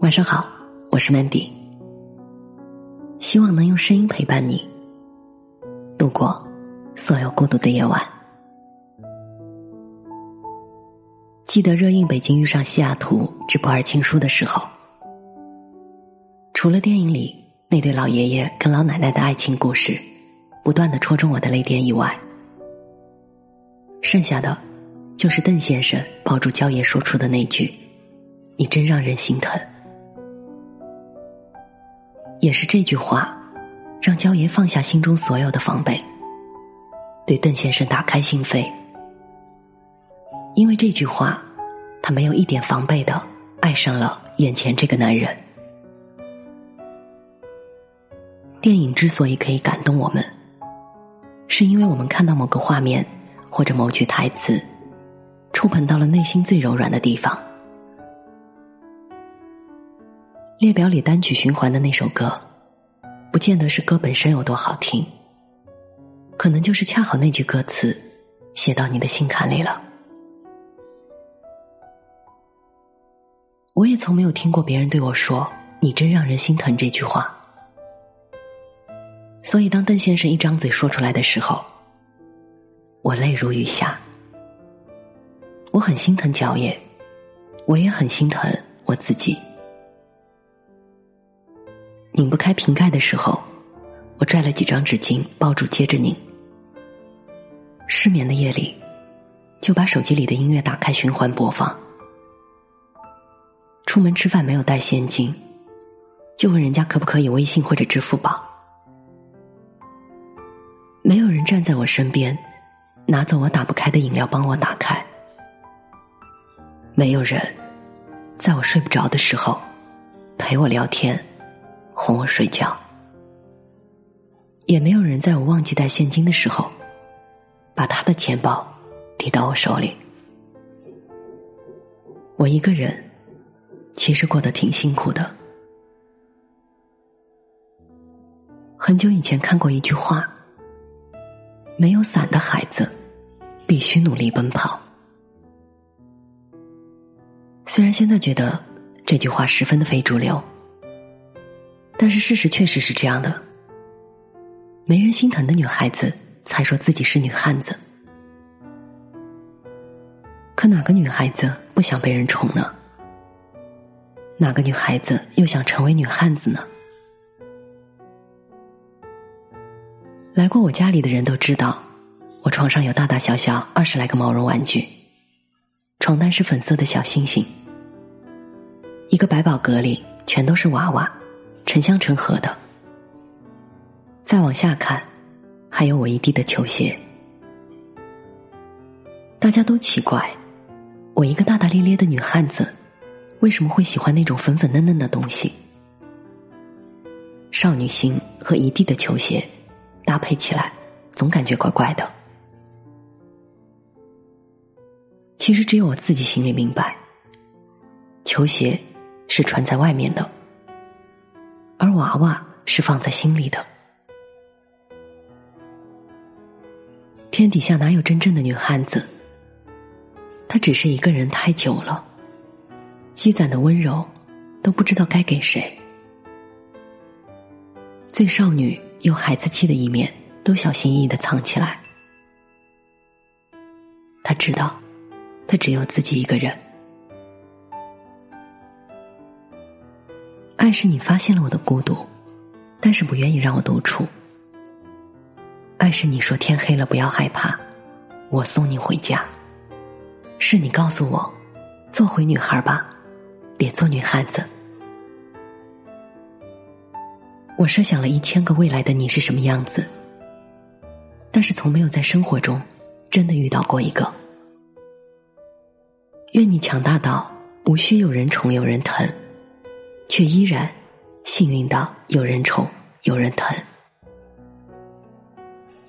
晚上好，我是 Mandy，希望能用声音陪伴你度过所有孤独的夜晚。记得热映《北京遇上西雅图之不二情书》的时候，除了电影里那对老爷爷跟老奶奶的爱情故事不断的戳中我的泪点以外，剩下的就是邓先生抱住焦爷说出的那句：“你真让人心疼。”也是这句话，让焦爷放下心中所有的防备，对邓先生打开心扉。因为这句话，他没有一点防备的爱上了眼前这个男人。电影之所以可以感动我们，是因为我们看到某个画面或者某句台词，触碰到了内心最柔软的地方。列表里单曲循环的那首歌，不见得是歌本身有多好听，可能就是恰好那句歌词写到你的心坎里了。我也从没有听过别人对我说“你真让人心疼”这句话，所以当邓先生一张嘴说出来的时候，我泪如雨下。我很心疼焦爷，我也很心疼我自己。拧不开瓶盖的时候，我拽了几张纸巾抱住，接着拧。失眠的夜里，就把手机里的音乐打开循环播放。出门吃饭没有带现金，就问人家可不可以微信或者支付宝。没有人站在我身边，拿走我打不开的饮料帮我打开。没有人，在我睡不着的时候陪我聊天。哄我睡觉，也没有人在我忘记带现金的时候，把他的钱包递到我手里。我一个人，其实过得挺辛苦的。很久以前看过一句话：“没有伞的孩子，必须努力奔跑。”虽然现在觉得这句话十分的非主流。但是事实确实是这样的，没人心疼的女孩子才说自己是女汉子。可哪个女孩子不想被人宠呢？哪个女孩子又想成为女汉子呢？来过我家里的人都知道，我床上有大大小小二十来个毛绒玩具，床单是粉色的小星星，一个百宝格里全都是娃娃。成箱成盒的，再往下看，还有我一地的球鞋。大家都奇怪，我一个大大咧咧的女汉子，为什么会喜欢那种粉粉嫩嫩的东西？少女心和一地的球鞋搭配起来，总感觉怪怪的。其实只有我自己心里明白，球鞋是穿在外面的。而娃娃是放在心里的。天底下哪有真正的女汉子？她只是一个人太久了，积攒的温柔都不知道该给谁。最少女又孩子气的一面，都小心翼翼的藏起来。她知道，她只有自己一个人。爱是你发现了我的孤独，但是不愿意让我独处。爱是你说天黑了不要害怕，我送你回家。是你告诉我，做回女孩吧，别做女汉子。我设想了一千个未来的你是什么样子，但是从没有在生活中真的遇到过一个。愿你强大到无需有人宠有人疼。却依然幸运到有人宠有人疼。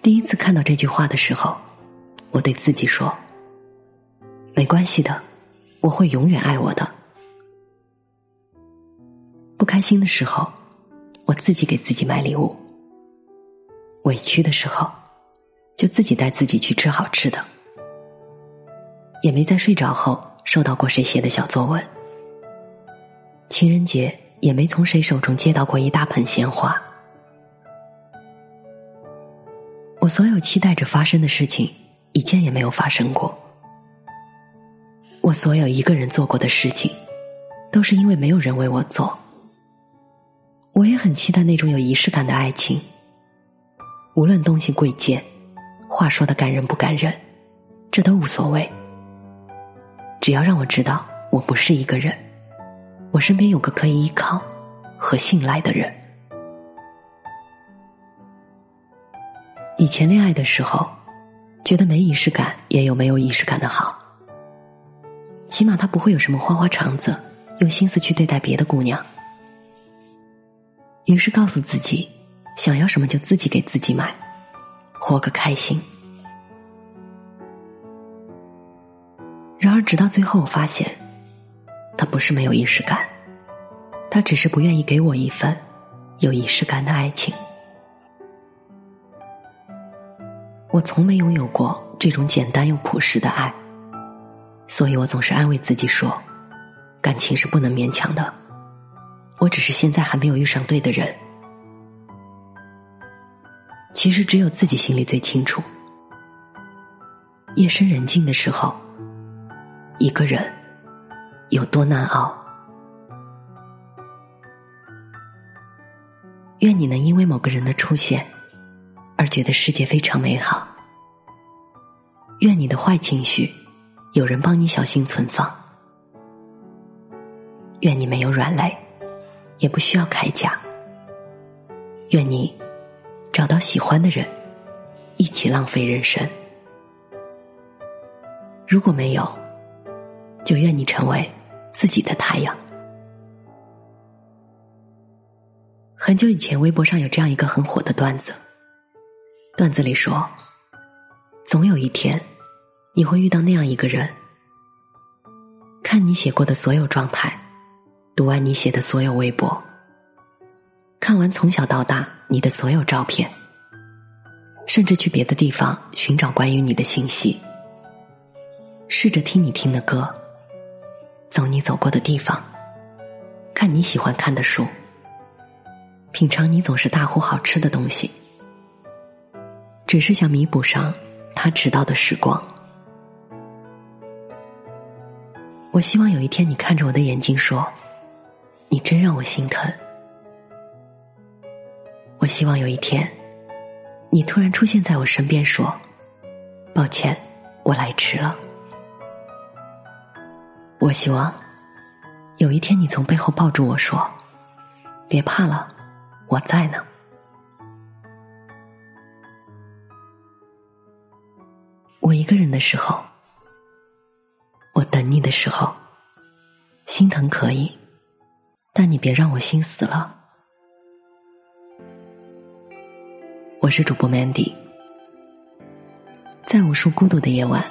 第一次看到这句话的时候，我对自己说：“没关系的，我会永远爱我的。”不开心的时候，我自己给自己买礼物；委屈的时候，就自己带自己去吃好吃的。也没在睡着后收到过谁写的小作文，情人节也没从谁手中接到过一大盆鲜花。我所有期待着发生的事情，一件也没有发生过。我所有一个人做过的事情，都是因为没有人为我做。我也很期待那种有仪式感的爱情，无论东西贵贱，话说的感人不感人，这都无所谓。只要让我知道我不是一个人，我身边有个可以依靠和信赖的人。以前恋爱的时候，觉得没仪式感也有没有仪式感的好，起码他不会有什么花花肠子，用心思去对待别的姑娘。于是告诉自己，想要什么就自己给自己买，活个开心。然而，直到最后，我发现，不是没有仪式感，他只是不愿意给我一份有仪式感的爱情。我从没拥有过这种简单又朴实的爱，所以我总是安慰自己说，感情是不能勉强的。我只是现在还没有遇上对的人。其实，只有自己心里最清楚。夜深人静的时候。一个人有多难熬？愿你能因为某个人的出现而觉得世界非常美好。愿你的坏情绪有人帮你小心存放。愿你没有软肋，也不需要铠甲。愿你找到喜欢的人，一起浪费人生。如果没有，就愿你成为自己的太阳。很久以前，微博上有这样一个很火的段子。段子里说，总有一天，你会遇到那样一个人，看你写过的所有状态，读完你写的所有微博，看完从小到大你的所有照片，甚至去别的地方寻找关于你的信息，试着听你听的歌。走你走过的地方，看你喜欢看的书，品尝你总是大呼好吃的东西，只是想弥补上他迟到的时光。我希望有一天你看着我的眼睛说：“你真让我心疼。”我希望有一天，你突然出现在我身边说：“抱歉，我来迟了。”我希望有一天你从背后抱住我说：“别怕了，我在呢。”我一个人的时候，我等你的时候，心疼可以，但你别让我心死了。我是主播 Mandy，在无数孤独的夜晚，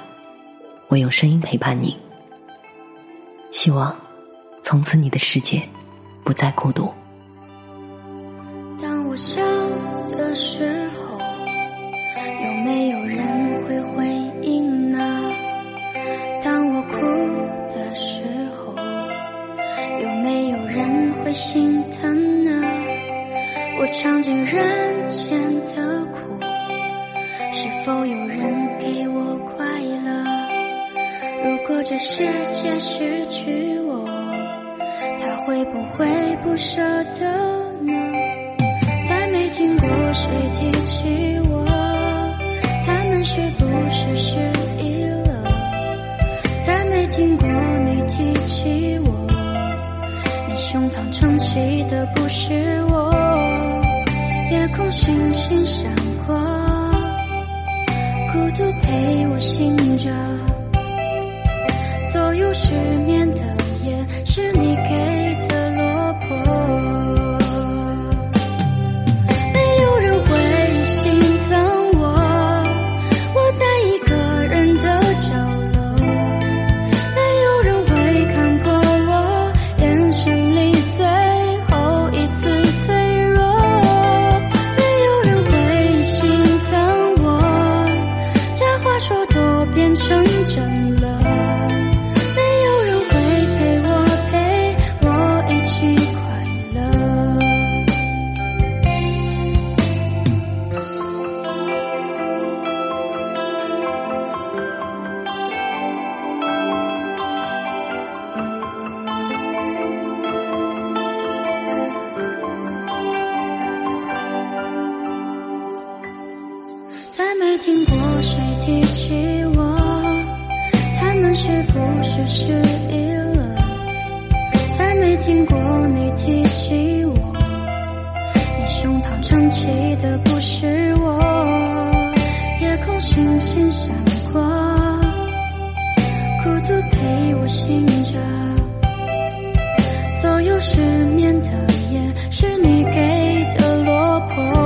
我用声音陪伴你。希望从此你的世界不再孤独。当我笑的时候，有没有人会回应呢？当我哭的时候，有没有人会心疼呢？我尝尽人间世界失去我，他会不会不舍得呢？再没听过谁提起若多变成真。只是遗了再没听过你提起我你胸膛撑起的不是我。夜空星星闪过孤独陪我醒着所有失眠的夜是你给的落魄。